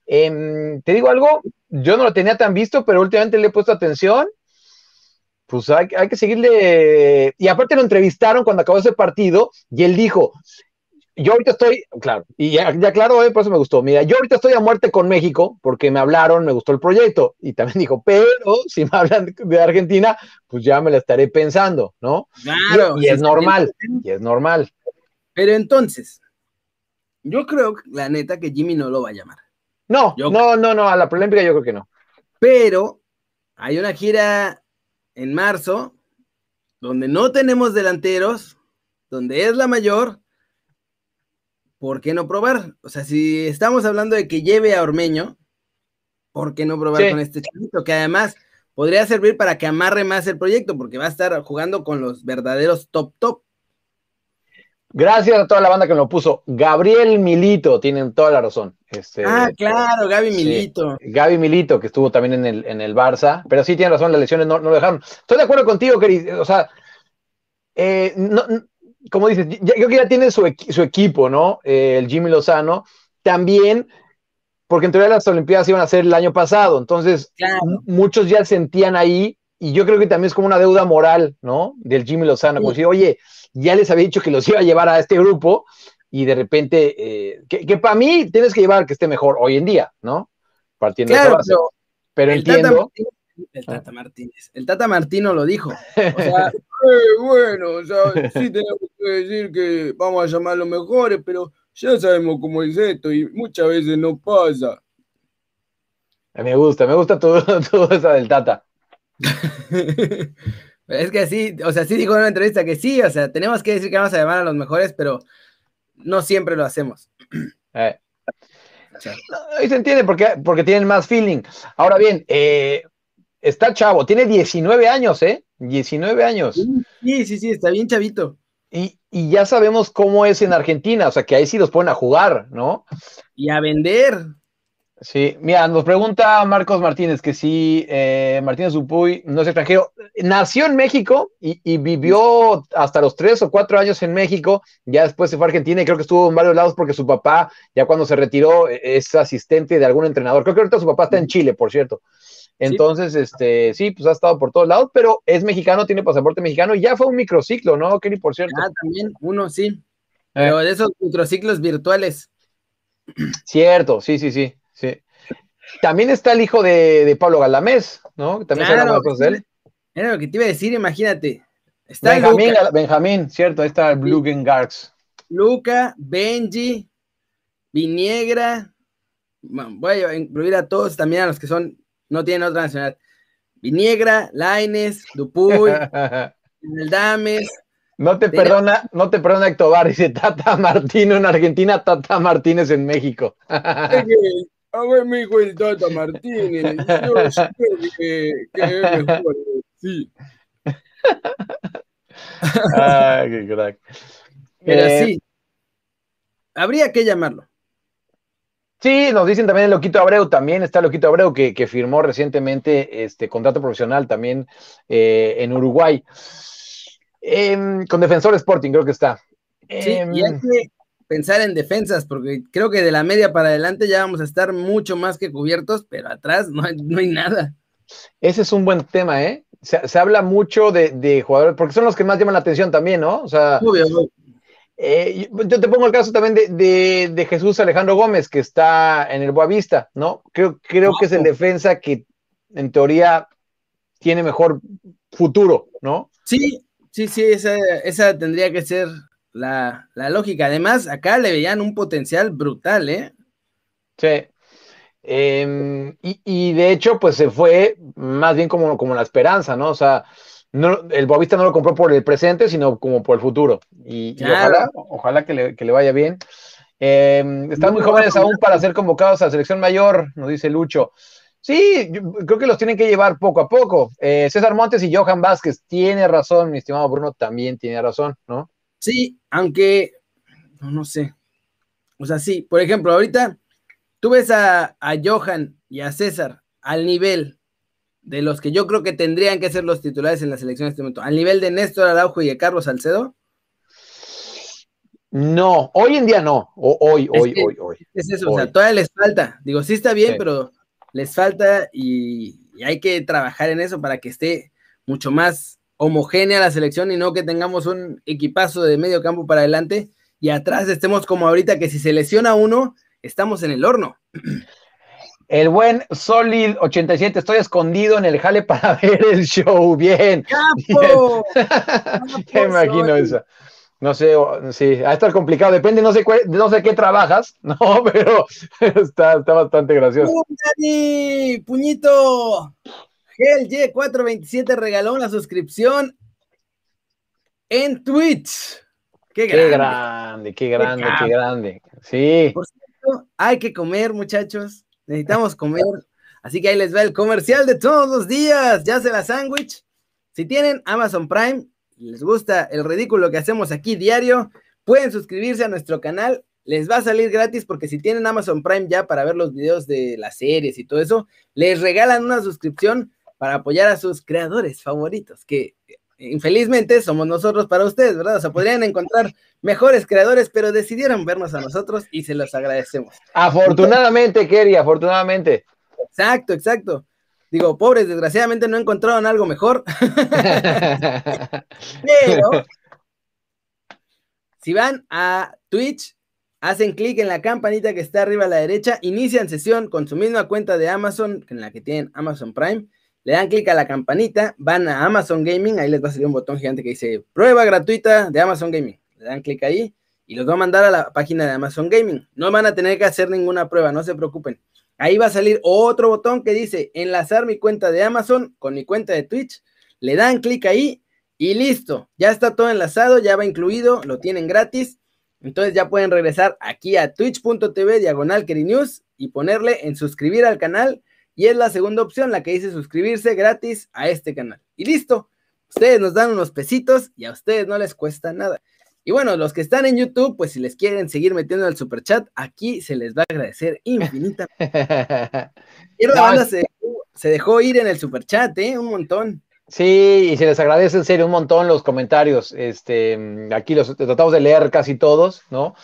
Em, te digo algo, yo no lo tenía tan visto, pero últimamente le he puesto atención. Pues hay, hay que seguirle. Y aparte lo entrevistaron cuando acabó ese partido y él dijo: yo ahorita estoy, claro, y ya, claro, eh, por eso me gustó. Mira, yo ahorita estoy a muerte con México porque me hablaron, me gustó el proyecto. Y también dijo, pero si me hablan de Argentina, pues ya me la estaré pensando, ¿no? Claro. Y, es normal, y es normal. Pero entonces, yo creo, la neta, que Jimmy no lo va a llamar. No, no, no, no, a la Prolímpica yo creo que no. Pero hay una gira en marzo donde no tenemos delanteros, donde es la mayor ¿por qué no probar? O sea, si estamos hablando de que lleve a Ormeño, ¿por qué no probar con este chiquito? Que además podría servir para que amarre más el proyecto, porque va a estar jugando con los verdaderos top top. Gracias a toda la banda que me lo puso. Gabriel Milito, tienen toda la razón. Este, ah, claro, Gaby Milito. Gaby Milito, que estuvo también en el, en el Barça, pero sí tiene razón, las lesiones no, no lo dejaron. Estoy de acuerdo contigo, querido. O sea, eh, no, como dices, yo creo que ya tiene su, equipo, ¿no? el Jimmy Lozano. También, porque en teoría las Olimpiadas iban a ser el año pasado, entonces muchos ya sentían ahí, y yo creo que también es como una deuda moral, ¿no? Del Jimmy Lozano, como decir, oye, ya les había dicho que los iba a llevar a este grupo, y de repente, eh, que, para mí tienes que llevar que esté mejor hoy en día, ¿no? Partiendo de base. Pero, entiendo. El Tata Martínez. El Tata Martino lo dijo. O sea, eh, bueno, o sea, sí tenemos que decir que vamos a llamar a los mejores, pero ya sabemos cómo es esto y muchas veces no pasa. Me gusta, me gusta todo, todo eso del Tata. es que sí, o sea, sí dijo en una entrevista que sí, o sea, tenemos que decir que vamos a llamar a los mejores, pero no siempre lo hacemos. Eh. se entiende porque, porque tienen más feeling. Ahora bien, eh, está chavo, tiene 19 años, ¿eh? 19 años. Sí, sí, sí, está bien chavito. Y, ya sabemos cómo es en Argentina, o sea que ahí sí los ponen a jugar, ¿no? Y a vender. Sí, mira, nos pregunta Marcos Martínez que sí, eh, Martínez Zupuy no es extranjero, nació en México y, vivió hasta los tres o cuatro años en México, ya después se fue a Argentina y creo que estuvo en varios lados porque su papá, ya cuando se retiró, es asistente de algún entrenador. Creo que ahorita su papá está en Chile, por cierto. Entonces, este, sí, pues ha estado por todos lados, pero es mexicano, tiene pasaporte mexicano y ya fue un microciclo, ¿no, Kenny, por cierto? Ah, también, uno sí. Eh. Pero de esos microciclos virtuales. Cierto, sí, sí, sí, sí. También está el hijo de, Pablo Galamés, ¿no? También claro, de él. Era lo que te iba a decir, imagínate. Está Benjamín, Benjamín, cierto, ahí está Blugen Garx. Luca, Benji, Viniegra. Voy a incluir a todos, también a los que son no tiene otra nacionalidad. Viniegra, Laines, Dupuy, el Dames. No te perdona, no te perdona Héctor dice Tata Martino en Argentina, Tata Martínez en México. a ver, me dijo el Tata Martínez. Yo sé que, es mejor, sí. Ay, qué crack. Pero eh, sí, habría que llamarlo. Sí, nos dicen también el Loquito Abreu, también está Loquito Abreu que, que firmó recientemente este contrato profesional también eh, en Uruguay. Em, con Defensor Sporting creo que está. Sí, y hay em, que pensar en defensas, porque creo que de la media para adelante ya vamos a estar mucho más que cubiertos, pero atrás no hay, no hay nada. Ese es un buen tema, ¿eh? Se, habla mucho de, jugadores, porque son los que más llaman la atención también, ¿no? O sea, eh, yo te pongo el caso también de, Jesús Alejandro Gómez, que está en el Boavista, ¿no? Creo, creo que es el defensa que en teoría tiene mejor futuro, ¿no? Sí, sí, sí, esa, esa tendría que ser la, lógica. Además, acá le veían un potencial brutal, ¿eh? Sí. Em, y, de hecho, pues se fue más bien como, como la esperanza, ¿no? O sea, no, el Boavista no lo compró por el presente, sino como por el futuro. Y, ojalá, ojalá que le, vaya bien. Em, están muy jóvenes aún para ser convocados a la selección mayor, nos dice Lucho. Sí, creo que los tienen que llevar poco a poco. Eh, César Montes y Johan Vázquez, tiene razón, mi estimado Bruno, también tiene razón, ¿no? Sí, aunque, no, sé. O sea, sí, por ejemplo, ahorita tú ves a, Johan y a César al nivel de los que yo creo que tendrían que ser los titulares en la selección en este momento, al nivel de Néstor Araujo y de Carlos Salcedo. No, hoy en día no. hoy, hoy, hoy, hoy. Es eso, o sea, todavía les falta. Digo, sí está bien, pero les falta y, hay que trabajar en eso para que esté mucho más homogénea la selección y no que tengamos un equipazo de medio campo para adelante y atrás estemos como ahorita que si se lesiona uno, estamos en el horno. El buen Solid 87, estoy escondido en el jale para ver el show. Bien. ¡Capo! Me imagino eso. No sé, sí, a estar complicado, depende, no sé, no sé qué trabajas, no, pero está, está bastante gracioso. Dani! ¡Puñito! Gel Y427 regaló una suscripción en Twitch. Qué grande, qué grande, qué grande, Sí. Por cierto, hay que comer, muchachos. Necesitamos comer. Así que ahí les va el comercial de todos los días. Ya se la sándwich. Si tienen Amazon Prime, les gusta el ridículo que hacemos aquí diario, pueden suscribirse a nuestro canal. Les va a salir gratis porque si tienen Amazon Prime ya para ver los videos de las series y todo eso, les regalan una suscripción para apoyar a sus creadores favoritos, que infelizmente somos nosotros para ustedes, ¿verdad? O sea, podrían encontrar mejores creadores, pero decidieron vernos a nosotros y se los agradecemos. Afortunadamente, Kerry, afortunadamente. Exacto, exacto. Digo, pobres, desgraciadamente no encontraron algo mejor. Pero si van a Twitch, hacen clic en la campanita que está arriba a la derecha, inician sesión con su misma cuenta de Amazon, en la que tienen Amazon Prime, le dan clic a la campanita, van a Amazon Gaming, ahí les va a salir un botón gigante que dice prueba gratuita de Amazon Gaming. Le dan clic ahí y los va a mandar a la página de Amazon Gaming. No van a tener que hacer ninguna prueba, no se preocupen. Ahí va a salir otro botón que dice enlazar mi cuenta de Amazon con mi cuenta de Twitch. Le dan clic ahí y listo. Ya está todo enlazado, ya va incluido, lo tienen gratis. Entonces ya pueden regresar aquí a twitch.tv diagonal News y ponerle en suscribir al canal. Y es la segunda opción, la que dice suscribirse gratis a este canal. Y listo. Ustedes nos dan unos pesitos y a ustedes no les cuesta nada. Y bueno, los que están en YouTube, pues si les quieren seguir metiendo el super chat, aquí se les va a agradecer infinitamente. y la banda se, dejó ir en el super chat, ¿eh? Un montón. Sí, y se les agradece en serio un montón los comentarios. Este, aquí los tratamos de leer casi todos, ¿no?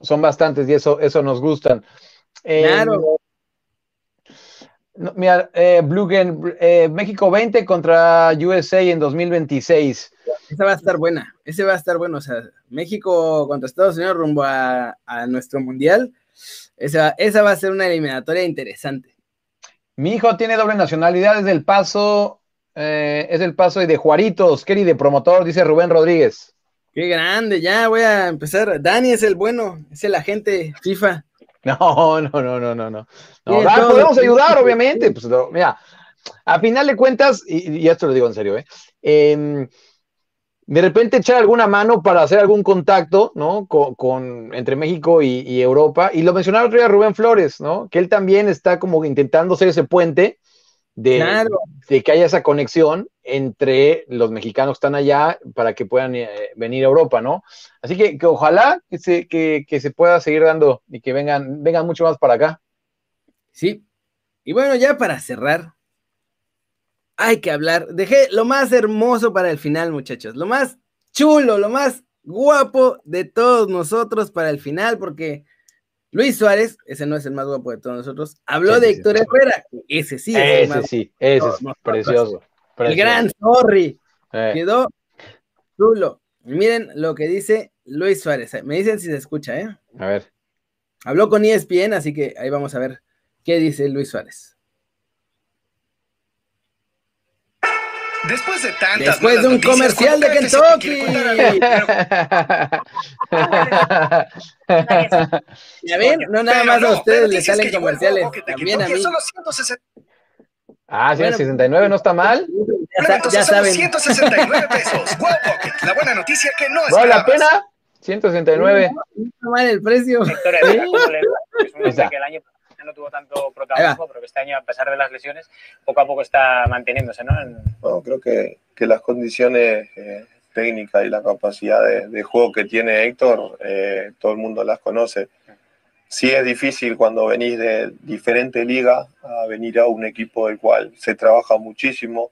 son, bastantes y eso, eso nos gustan. claro. Mira, eh, eh, México 20 contra USA en 2026. Esa va a estar buena, ese va a estar bueno. O sea, México contra Estados Unidos rumbo a, nuestro mundial. Esa, esa va a ser una eliminatoria interesante. Mi hijo tiene doble nacionalidad, es del paso, eh, es del paso y de Juaritos, Kerry de promotor, dice Rubén Rodríguez. Qué grande, ya voy a empezar. Dani es el bueno, es el agente FIFA. No, no, no, no, no, no. podemos ayudar, obviamente. Pues, mira, a final de cuentas, y, y, esto lo digo en serio, ¿eh? eh de repente echar alguna mano para hacer algún contacto, ¿no? Con, entre México y, Europa. Y lo mencionaba otro día Rubén Flores, ¿no? Que él también está como intentando ser ese puente de, de que haya esa conexión entre los mexicanos que están allá para que puedan eh, venir a Europa, ¿no? Así que, ojalá que se, que, que se pueda seguir dando y que vengan, vengan mucho más para acá. Sí. Y bueno, ya para cerrar, hay que hablar. Dejé lo más hermoso para el final, muchachos. Lo más chulo, lo más guapo de todos nosotros para el final, porque Luis Suárez, ese no es el más guapo de todos nosotros, habló de Héctor Herrera, ese sí es ese sí, ese es precioso, El gran Sorry, eh. quedó chulo. Miren lo que dice Luis Suárez. Me dicen si se escucha, ¿eh? A ver. Habló con ESPN, así que ahí vamos a ver qué dice Luis Suárez. Después de tantas Después de un comercial de Kentucky. ¿Ya ven? No nada más a ustedes les salen comerciales, también a mí. Ah, 169 no está mal. Ya, ya saben. 169 pesos. Wow La buena noticia que no es. ¿Vale la pena? 169. No está mal el precio. Héctor, ¿Sí? No tuvo tanto protagonismo, pero que este año, a pesar de las lesiones, poco a poco está manteniéndose, ¿no? Bueno, creo que, que las condiciones eh, técnicas y la capacidad de, juego que tiene Héctor, eh, todo el mundo las conoce. Sí es difícil cuando venís de diferente liga a venir a un equipo del cual se trabaja muchísimo.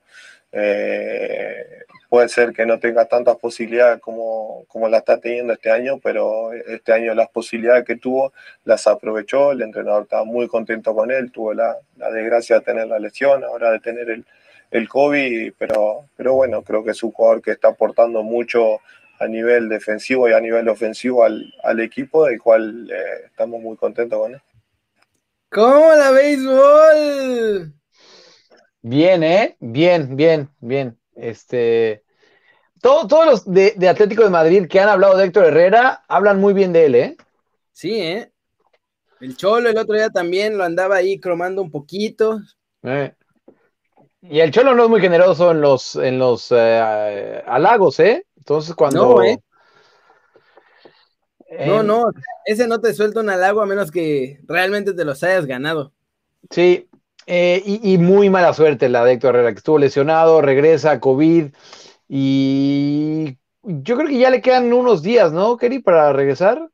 Eh, puede ser que no tenga tantas posibilidades como, como la está teniendo este año, pero este año las posibilidades que tuvo las aprovechó, el entrenador estaba muy contento con él, tuvo la, desgracia de tener la lesión, ahora de tener el, el COVID, pero, pero bueno, creo que es un jugador que está aportando mucho a nivel defensivo y a nivel ofensivo al, al equipo, del cual eh, estamos muy contentos con él. ¿Cómo la béisbol? Bien, ¿eh? Bien, bien, bien. Este, todos los de, Atlético de Madrid que han hablado de Héctor Herrera hablan muy bien de él, ¿eh? Sí, ¿eh? El Cholo el otro día también lo andaba ahí cromando un poquito. Eh. Y el Cholo no es muy generoso en los, en los eh, halagos, ¿eh? Entonces cuando... No, ¿eh? No, no, ese no te suelta un halago a menos que realmente te los hayas ganado. Sí, eh, y, muy mala suerte la de Héctor Herrera, que estuvo lesionado, regresa, COVID, y yo creo que ya le quedan unos días, ¿no, Keri, para regresar?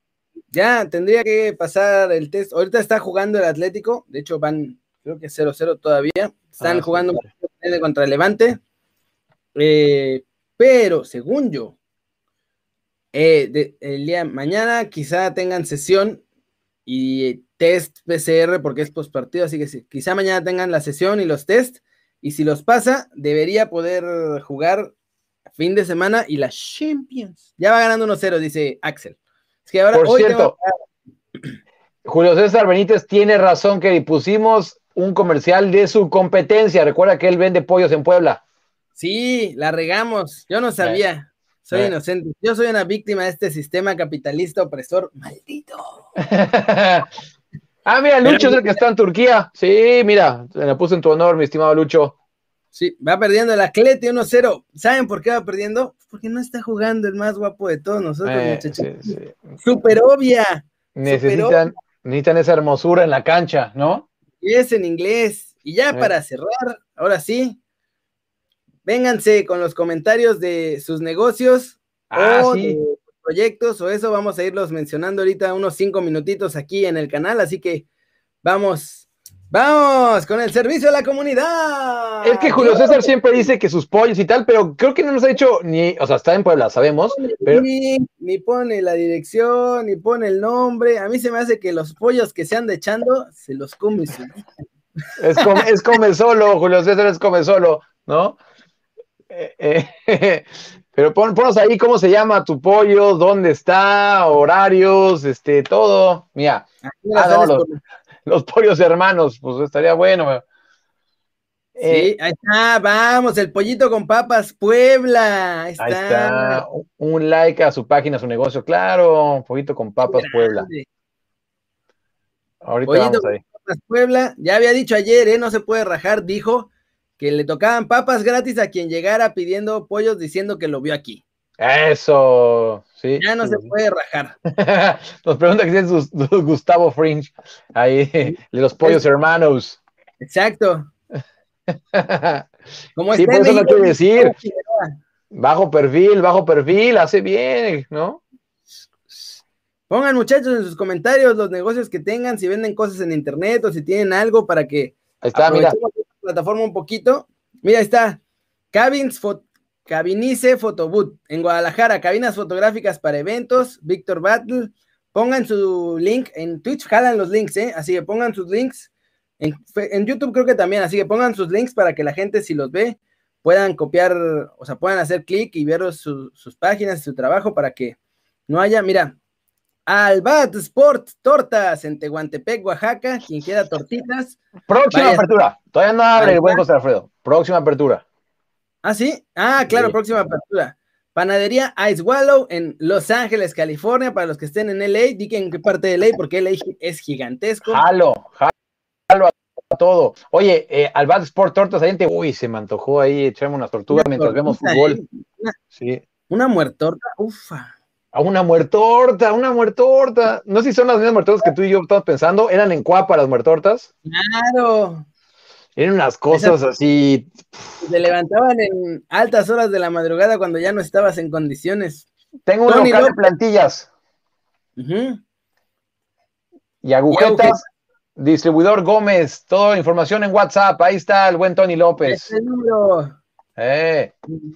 Ya, tendría que pasar el test. Ahorita está jugando el Atlético, de hecho van, creo que 0-0 todavía. Están ah, jugando contra el Levante. Eh, pero, según yo, eh, el día mañana quizá tengan sesión y test PCR porque es post partido, así que sí, quizá mañana tengan la sesión y los test, y si los pasa, debería poder jugar fin de semana y la Champions. Ya va ganando 1-0, dice Axel. Es que ahora, Por cierto, Julio César Benítez tiene razón que pusimos un comercial de su competencia. Recuerda que él vende pollos en Puebla. Sí, la regamos. Yo no sabía. Soy inocente. Yo soy una víctima de este sistema capitalista opresor. Maldito. ah, mira, Lucho es el que está en Turquía. Sí, mira, se la puse en tu honor, mi estimado Lucho. Sí, va perdiendo el Atleti 1-0. ¿Saben por qué va perdiendo? Porque no está jugando el más guapo de todos nosotros, eh, muchachos. Súper obvia. Necesitan, necesitan esa hermosura en la cancha, ¿no? Y es en inglés. Y ya eh. para cerrar, ahora sí, Vénganse con los comentarios de sus negocios ah, o de proyectos o eso. Vamos a irlos mencionando ahorita unos cinco minutitos aquí en el canal. Así que vamos, vamos con el servicio a la comunidad. Es que Julio César siempre dice que sus pollos y tal, pero creo que no nos ha hecho ni, o sea, está en Puebla, sabemos. Ni, pone la dirección, ni pone el nombre. A mí se me hace que los pollos que se anda echando se los come. Es come, es come solo, Julio César es come solo, ¿no? Eh, pero pon, ponos ahí cómo se llama tu pollo, dónde está, horarios, este, todo. Mira, ah, los, pollos hermanos, pues estaría bueno. Sí, eh, ahí está, vamos, el pollito con papas, Puebla. Ahí está. Un like a su página, a su negocio, claro, pollito con papas, Puebla. Ahorita vamos ahí. Con papas, Puebla, ya había dicho ayer, ¿eh? no se puede rajar, dijo que le tocaban papas gratis a quien llegara pidiendo pollos diciendo que lo vio aquí. Eso, sí. Ya no se puede rajar. Nos pregunta que es Gustavo Fringe, ahí, de los pollos hermanos. Exacto. Como sí, por eso no quiere decir. Bajo perfil, bajo perfil, hace bien, ¿no? Pongan muchachos en sus comentarios los negocios que tengan, si venden cosas en internet o si tienen algo para que Ahí está, mira plataforma un poquito. Mira, está Cabins Cabinice Fotoboot en Guadalajara, cabinas fotográficas para eventos, Víctor Battle. Pongan su link en Twitch, jalan los links, ¿eh? Así que pongan sus links. En, en YouTube creo que también, así que pongan sus links para que la gente, si los ve, puedan copiar, o sea, puedan hacer clic y ver sus páginas y su trabajo para que no haya, mira, Albat Sport Tortas en Tehuantepec, Oaxaca, quien quiera tortitas. Próxima apertura, todavía no abre el buen José Alfredo, próxima apertura. Ah, sí, ah, claro, próxima apertura. Panadería Ice Wallow en Los Ángeles, California, para los que estén en LA, digan en qué parte de LA, porque LA es gigantesco. Jalo, jalo todo. Oye, eh, al Bad Sport Tortas, gente, uy, se me antojó ahí echarme unas tortugas mientras vemos fútbol. Una, sí. Una muertorta, ufa. A una muertorta, una muertorta. No sé si son las mismas muertortas que tú y yo estamos pensando. ¿Eran en Cuapa las muertortas? Claro. Eran unas cosas así. Se levantaban en altas horas de la madrugada cuando ya no estabas en condiciones. Tengo un local de plantillas. Y agujetas. Distribuidor Gómez, toda información en WhatsApp. Ahí está el buen Tony López. El número. Eh.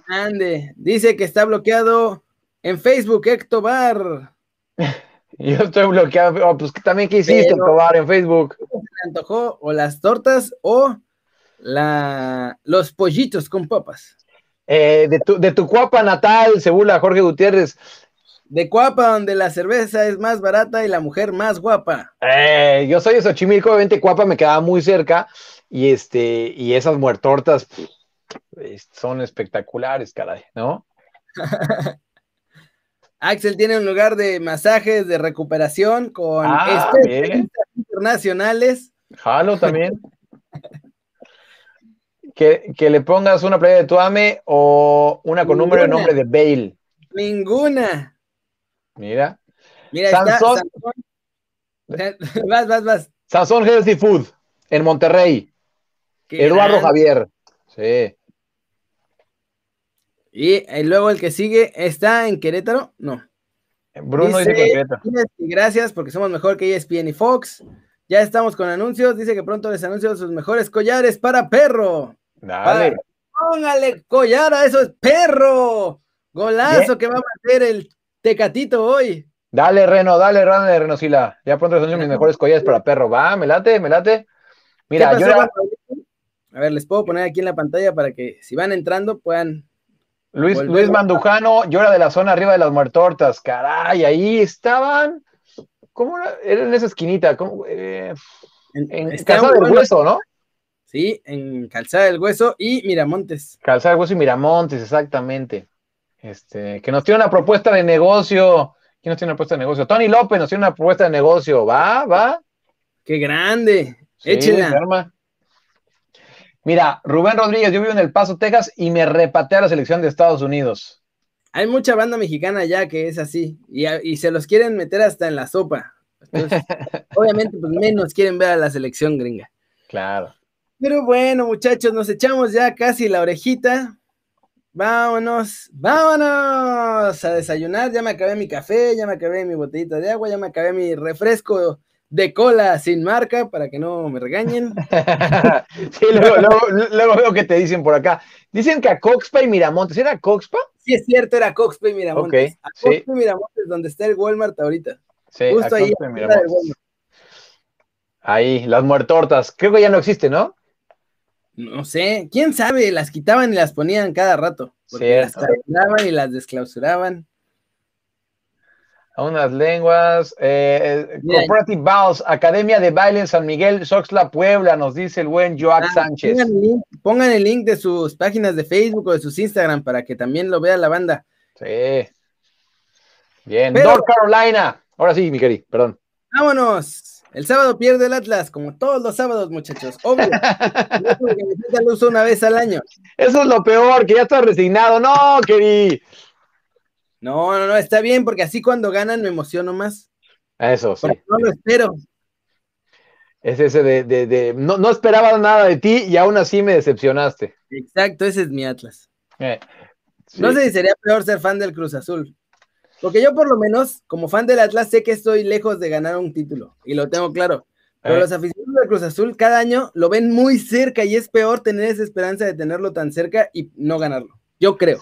Ande. Dice que está bloqueado en Facebook, Héctor Bar. Yo estoy bloqueado. Oh, pues también, ¿qué hiciste, Bar, en Facebook? Se antojó o las tortas o la, los pollitos con papas. Eh, de, tu, de tu cuapa natal, se burla Jorge Gutiérrez de Cuapa, donde la cerveza es más barata y la mujer más guapa. Eh, yo soy de Xochimilco, obviamente Cuapa me quedaba muy cerca y este y esas muertortas son espectaculares, caray, ¿no? Axel tiene un lugar de masajes, de recuperación con ah, internacionales. Jalo también. que, que, le pongas una playa de Tuame o una con número de nombre de Bale. Ninguna. Mira. Mira, Sansón. vas, vas, vas. Sansón Healthy Food en Monterrey. Eduardo Javier. Sí. Y, luego el que sigue está en Querétaro. No. Bruno dice, que Querétaro. Gracias porque somos mejor que ESPN y Fox. Ya estamos con anuncios. Dice que pronto les anuncio sus mejores collares para perro. Dale. póngale collar a eso es perro. Golazo que va a meter el Tecatito hoy. Dale, Reno, dale, Reno de Renosila. Ya pronto son mis mejores collares para perro. Va, me late, me late. Mira, yo A ver, les puedo poner aquí en la pantalla para que si van entrando puedan. Luis, Luis Mandujano, yo era de la zona arriba de las muertortas. Caray, ahí estaban. ¿Cómo era? Era en esa esquinita. Eh, en, en Calzada del Hueso, ¿no? Sí, en Calzada del Hueso y Miramontes. Calzada del Hueso y Miramontes, exactamente. Este, que nos tiene una propuesta de negocio. ¿Quién nos tiene una propuesta de negocio? Tony López nos tiene una propuesta de negocio. ¿Va? ¿Va? ¡Qué grande! Échela. Mira, Rubén Rodríguez, yo vivo en El Paso, Texas, y me repatea a la selección de Estados Unidos. Hay mucha banda mexicana allá que es así, y, se los quieren meter hasta en la sopa. obviamente, pues menos quieren ver a la selección gringa. Claro. Pero bueno, muchachos, nos echamos ya casi la orejita. Vámonos, vámonos a desayunar. Ya me acabé mi café, ya me acabé mi botellita de agua, ya me acabé mi refresco de cola sin marca para que no me regañen. sí, luego, veo que te dicen por acá. Dicen que a Coxpa y Miramontes, ¿era Coxpa? Sí, es cierto, era Coxpa y Miramontes. a Coxpa y Miramontes, donde está el Walmart ahorita. Sí, Justo ahí. Ahí, las muertortas. Creo que ya no existe, ¿no? No sé, quién sabe, las quitaban y las ponían cada rato. Porque las clausuraban y las desclausuraban. A unas lenguas. Eh, eh Corporative Balls, Academia de Baile en San Miguel, Soxla, Puebla, nos dice el buen Joaquín ah, Sánchez. Pongan el, link, de sus páginas de Facebook o de sus Instagram para que también lo vea la banda. Sí. Bien, North Carolina. Ahora sí, mi querido, perdón. Vámonos. El sábado pierde el Atlas, como todos los sábados, muchachos. Obvio. que me uso una vez al año. Eso es lo peor, que ya estás resignado. No, querido. No, no, no, está bien, porque así cuando ganan me emociono más. Eso, sí. no lo espero. Es ese de, de, de no, no, esperaba nada de ti y aún así me decepcionaste. Exacto, ese es mi Atlas. Eh, no sé si sería peor ser fan del Cruz Azul. Porque yo por lo menos, como fan del Atlas, sé que estoy lejos de ganar un título, y lo tengo claro. Pero eh. los aficionados del Cruz Azul cada año lo ven muy cerca y es peor tener esa esperanza de tenerlo tan cerca y no ganarlo. Yo creo.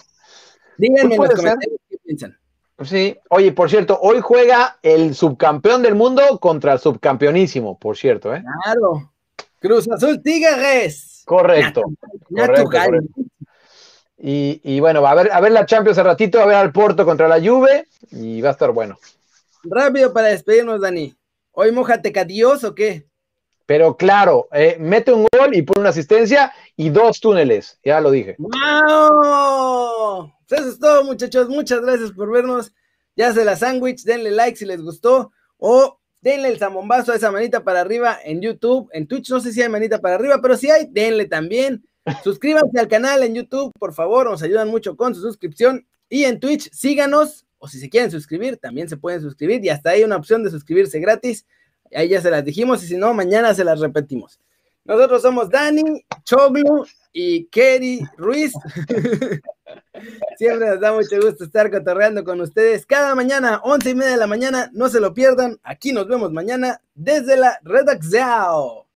Díganme en los comentarios piensan. Sí, oye, por cierto, hoy juega el subcampeón del mundo contra el subcampeonísimo, por cierto, ¿eh? Claro. Cruz Azul Tigres. Correcto. Y, bueno, a ver, a ver la Champions al ratito, a ver al Porto contra la Juve y va a estar bueno. Rápido para despedirnos, Dani. ¿Hoy mojate Dios o qué? Pero claro, eh, mete un gol y pone una asistencia y dos túneles, ya lo dije. ¡Wow! Pues eso es todo, muchachos. Muchas gracias por vernos. Ya se la sándwich, denle like si les gustó o denle el zamombazo a esa manita para arriba en YouTube, en Twitch no sé si hay manita para arriba, pero si hay, denle también. Suscríbanse al canal en YouTube, por favor, nos ayudan mucho con su suscripción. Y en Twitch, síganos, o si se quieren suscribir, también se pueden suscribir. Y hasta hay una opción de suscribirse gratis. Ahí ya se las dijimos, y si no, mañana se las repetimos. Nosotros somos Dani, Choglu y Kerry Ruiz. Siempre nos da mucho gusto estar cotorreando con ustedes cada mañana, once y media de la mañana. No se lo pierdan. Aquí nos vemos mañana desde la redacción.